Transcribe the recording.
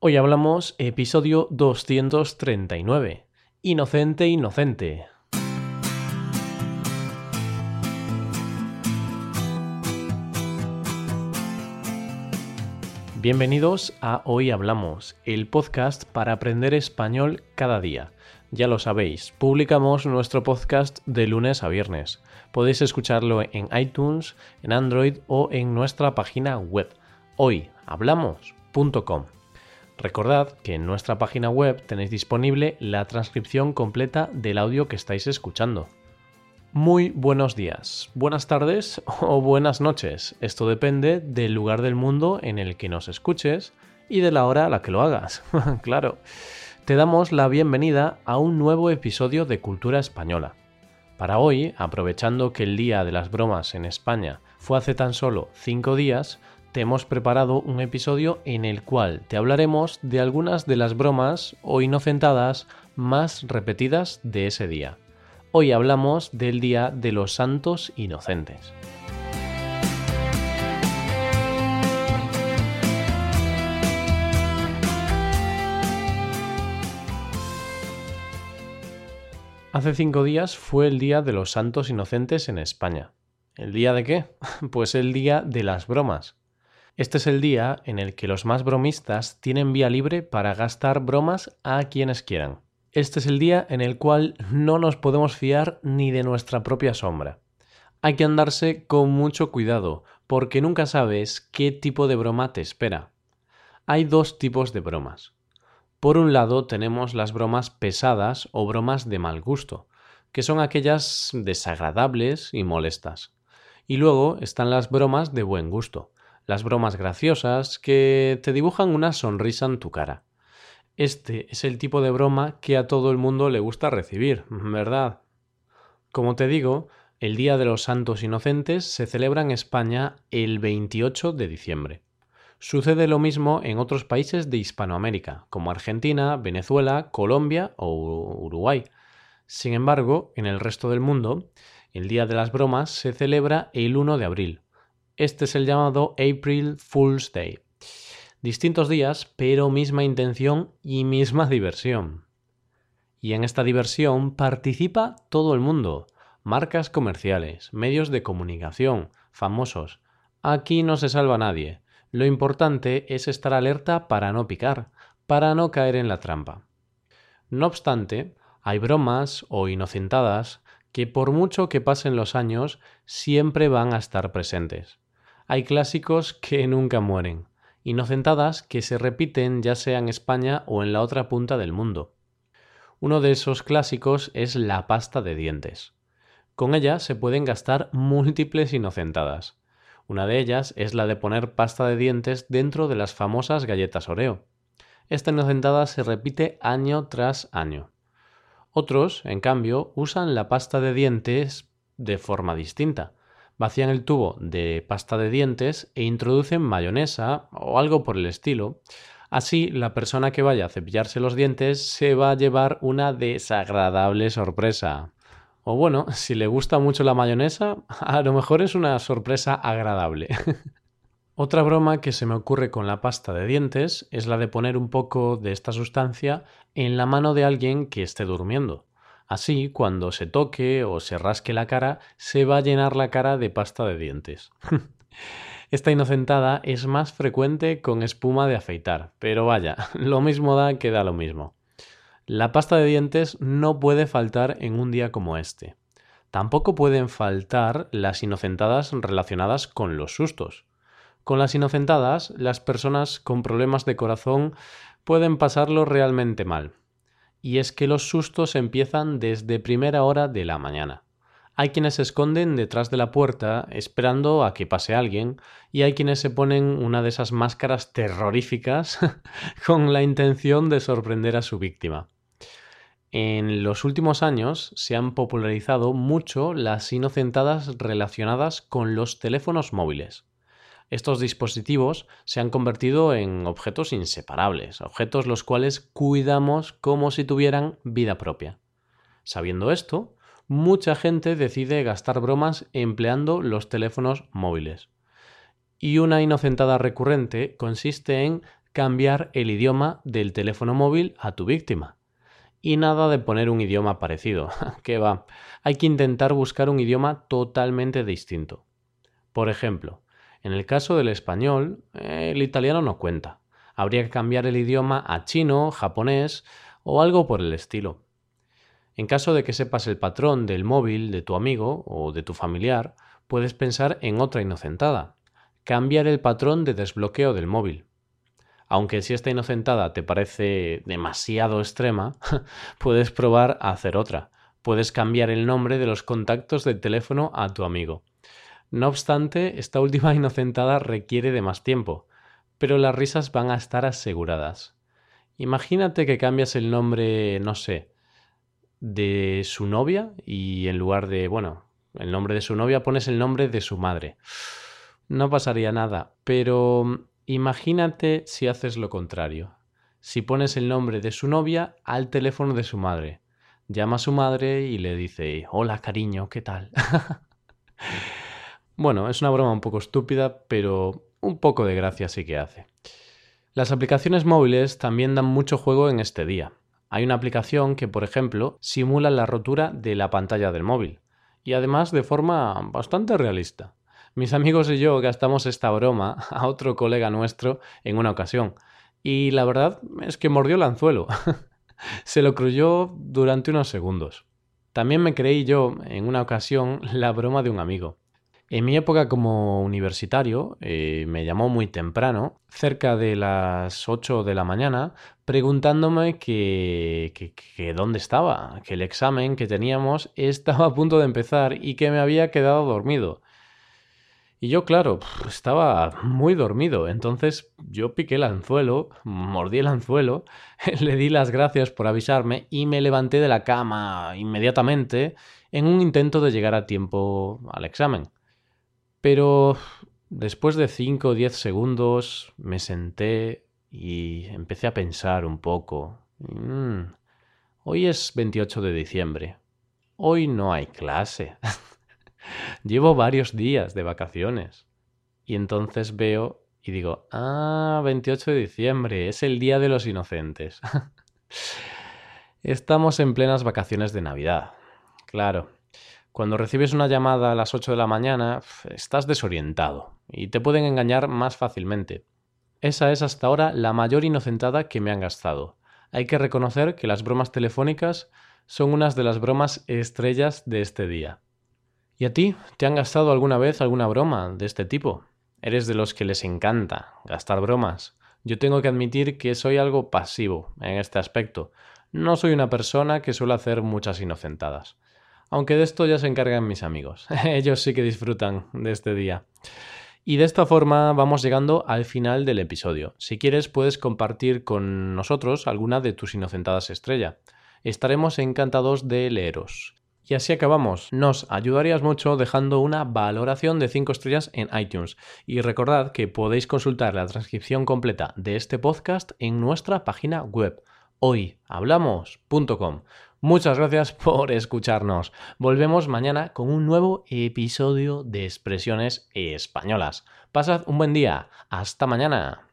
Hoy hablamos episodio 239. Inocente, inocente. Bienvenidos a Hoy Hablamos, el podcast para aprender español cada día. Ya lo sabéis, publicamos nuestro podcast de lunes a viernes. Podéis escucharlo en iTunes, en Android o en nuestra página web hoyhablamos.com. Recordad que en nuestra página web tenéis disponible la transcripción completa del audio que estáis escuchando. Muy buenos días, buenas tardes o buenas noches. Esto depende del lugar del mundo en el que nos escuches y de la hora a la que lo hagas. claro. Te damos la bienvenida a un nuevo episodio de Cultura Española. Para hoy, aprovechando que el Día de las Bromas en España fue hace tan solo 5 días, te hemos preparado un episodio en el cual te hablaremos de algunas de las bromas o inocentadas más repetidas de ese día. Hoy hablamos del Día de los Santos Inocentes. Hace cinco días fue el Día de los Santos Inocentes en España. ¿El día de qué? Pues el día de las bromas. Este es el día en el que los más bromistas tienen vía libre para gastar bromas a quienes quieran. Este es el día en el cual no nos podemos fiar ni de nuestra propia sombra. Hay que andarse con mucho cuidado, porque nunca sabes qué tipo de broma te espera. Hay dos tipos de bromas. Por un lado tenemos las bromas pesadas o bromas de mal gusto, que son aquellas desagradables y molestas. Y luego están las bromas de buen gusto, las bromas graciosas que te dibujan una sonrisa en tu cara. Este es el tipo de broma que a todo el mundo le gusta recibir, ¿verdad? Como te digo, el Día de los Santos Inocentes se celebra en España el 28 de diciembre. Sucede lo mismo en otros países de Hispanoamérica, como Argentina, Venezuela, Colombia o Uruguay. Sin embargo, en el resto del mundo, el Día de las Bromas se celebra el 1 de abril, este es el llamado April Fool's Day. Distintos días, pero misma intención y misma diversión. Y en esta diversión participa todo el mundo, marcas comerciales, medios de comunicación, famosos. Aquí no se salva nadie. Lo importante es estar alerta para no picar, para no caer en la trampa. No obstante, hay bromas o inocentadas que por mucho que pasen los años siempre van a estar presentes hay clásicos que nunca mueren, inocentadas que se repiten ya sea en España o en la otra punta del mundo. Uno de esos clásicos es la pasta de dientes. Con ella se pueden gastar múltiples inocentadas. Una de ellas es la de poner pasta de dientes dentro de las famosas galletas Oreo. Esta inocentada se repite año tras año. Otros, en cambio, usan la pasta de dientes de forma distinta vacían el tubo de pasta de dientes e introducen mayonesa o algo por el estilo. Así, la persona que vaya a cepillarse los dientes se va a llevar una desagradable sorpresa. O bueno, si le gusta mucho la mayonesa, a lo mejor es una sorpresa agradable. Otra broma que se me ocurre con la pasta de dientes es la de poner un poco de esta sustancia en la mano de alguien que esté durmiendo. Así, cuando se toque o se rasque la cara, se va a llenar la cara de pasta de dientes. Esta inocentada es más frecuente con espuma de afeitar, pero vaya, lo mismo da que da lo mismo. La pasta de dientes no puede faltar en un día como este. Tampoco pueden faltar las inocentadas relacionadas con los sustos. Con las inocentadas, las personas con problemas de corazón pueden pasarlo realmente mal y es que los sustos empiezan desde primera hora de la mañana. Hay quienes se esconden detrás de la puerta esperando a que pase alguien y hay quienes se ponen una de esas máscaras terroríficas con la intención de sorprender a su víctima. En los últimos años se han popularizado mucho las inocentadas relacionadas con los teléfonos móviles. Estos dispositivos se han convertido en objetos inseparables, objetos los cuales cuidamos como si tuvieran vida propia. Sabiendo esto, mucha gente decide gastar bromas empleando los teléfonos móviles. Y una inocentada recurrente consiste en cambiar el idioma del teléfono móvil a tu víctima. Y nada de poner un idioma parecido. que va. Hay que intentar buscar un idioma totalmente distinto. Por ejemplo, en el caso del español, el italiano no cuenta. Habría que cambiar el idioma a chino, japonés o algo por el estilo. En caso de que sepas el patrón del móvil de tu amigo o de tu familiar, puedes pensar en otra inocentada. Cambiar el patrón de desbloqueo del móvil. Aunque si esta inocentada te parece demasiado extrema, puedes probar a hacer otra. Puedes cambiar el nombre de los contactos del teléfono a tu amigo. No obstante, esta última inocentada requiere de más tiempo, pero las risas van a estar aseguradas. Imagínate que cambias el nombre, no sé, de su novia y en lugar de, bueno, el nombre de su novia pones el nombre de su madre. No pasaría nada, pero imagínate si haces lo contrario. Si pones el nombre de su novia al teléfono de su madre. Llama a su madre y le dice, hola cariño, ¿qué tal? Bueno, es una broma un poco estúpida, pero un poco de gracia sí que hace. Las aplicaciones móviles también dan mucho juego en este día. Hay una aplicación que, por ejemplo, simula la rotura de la pantalla del móvil, y además de forma bastante realista. Mis amigos y yo gastamos esta broma a otro colega nuestro en una ocasión, y la verdad es que mordió el anzuelo. Se lo creyó durante unos segundos. También me creí yo, en una ocasión, la broma de un amigo. En mi época como universitario eh, me llamó muy temprano, cerca de las 8 de la mañana, preguntándome que, que, dónde estaba, que el examen que teníamos estaba a punto de empezar y que me había quedado dormido. Y yo, claro, estaba muy dormido, entonces yo piqué el anzuelo, mordí el anzuelo, le di las gracias por avisarme y me levanté de la cama inmediatamente en un intento de llegar a tiempo al examen. Pero después de 5 o 10 segundos me senté y empecé a pensar un poco. Mm, hoy es 28 de diciembre. Hoy no hay clase. Llevo varios días de vacaciones. Y entonces veo y digo, ah, 28 de diciembre, es el Día de los Inocentes. Estamos en plenas vacaciones de Navidad. Claro, cuando recibes una llamada a las 8 de la mañana, estás desorientado y te pueden engañar más fácilmente. Esa es hasta ahora la mayor inocentada que me han gastado. Hay que reconocer que las bromas telefónicas son unas de las bromas estrellas de este día. ¿Y a ti? ¿Te han gastado alguna vez alguna broma de este tipo? ¿Eres de los que les encanta gastar bromas? Yo tengo que admitir que soy algo pasivo en este aspecto. No soy una persona que suele hacer muchas inocentadas. Aunque de esto ya se encargan mis amigos. Ellos sí que disfrutan de este día. Y de esta forma vamos llegando al final del episodio. Si quieres puedes compartir con nosotros alguna de tus inocentadas estrella. Estaremos encantados de leeros. Y así acabamos. Nos ayudarías mucho dejando una valoración de 5 estrellas en iTunes. Y recordad que podéis consultar la transcripción completa de este podcast en nuestra página web hoyhablamos.com. Muchas gracias por escucharnos. Volvemos mañana con un nuevo episodio de Expresiones Españolas. Pasad un buen día. Hasta mañana.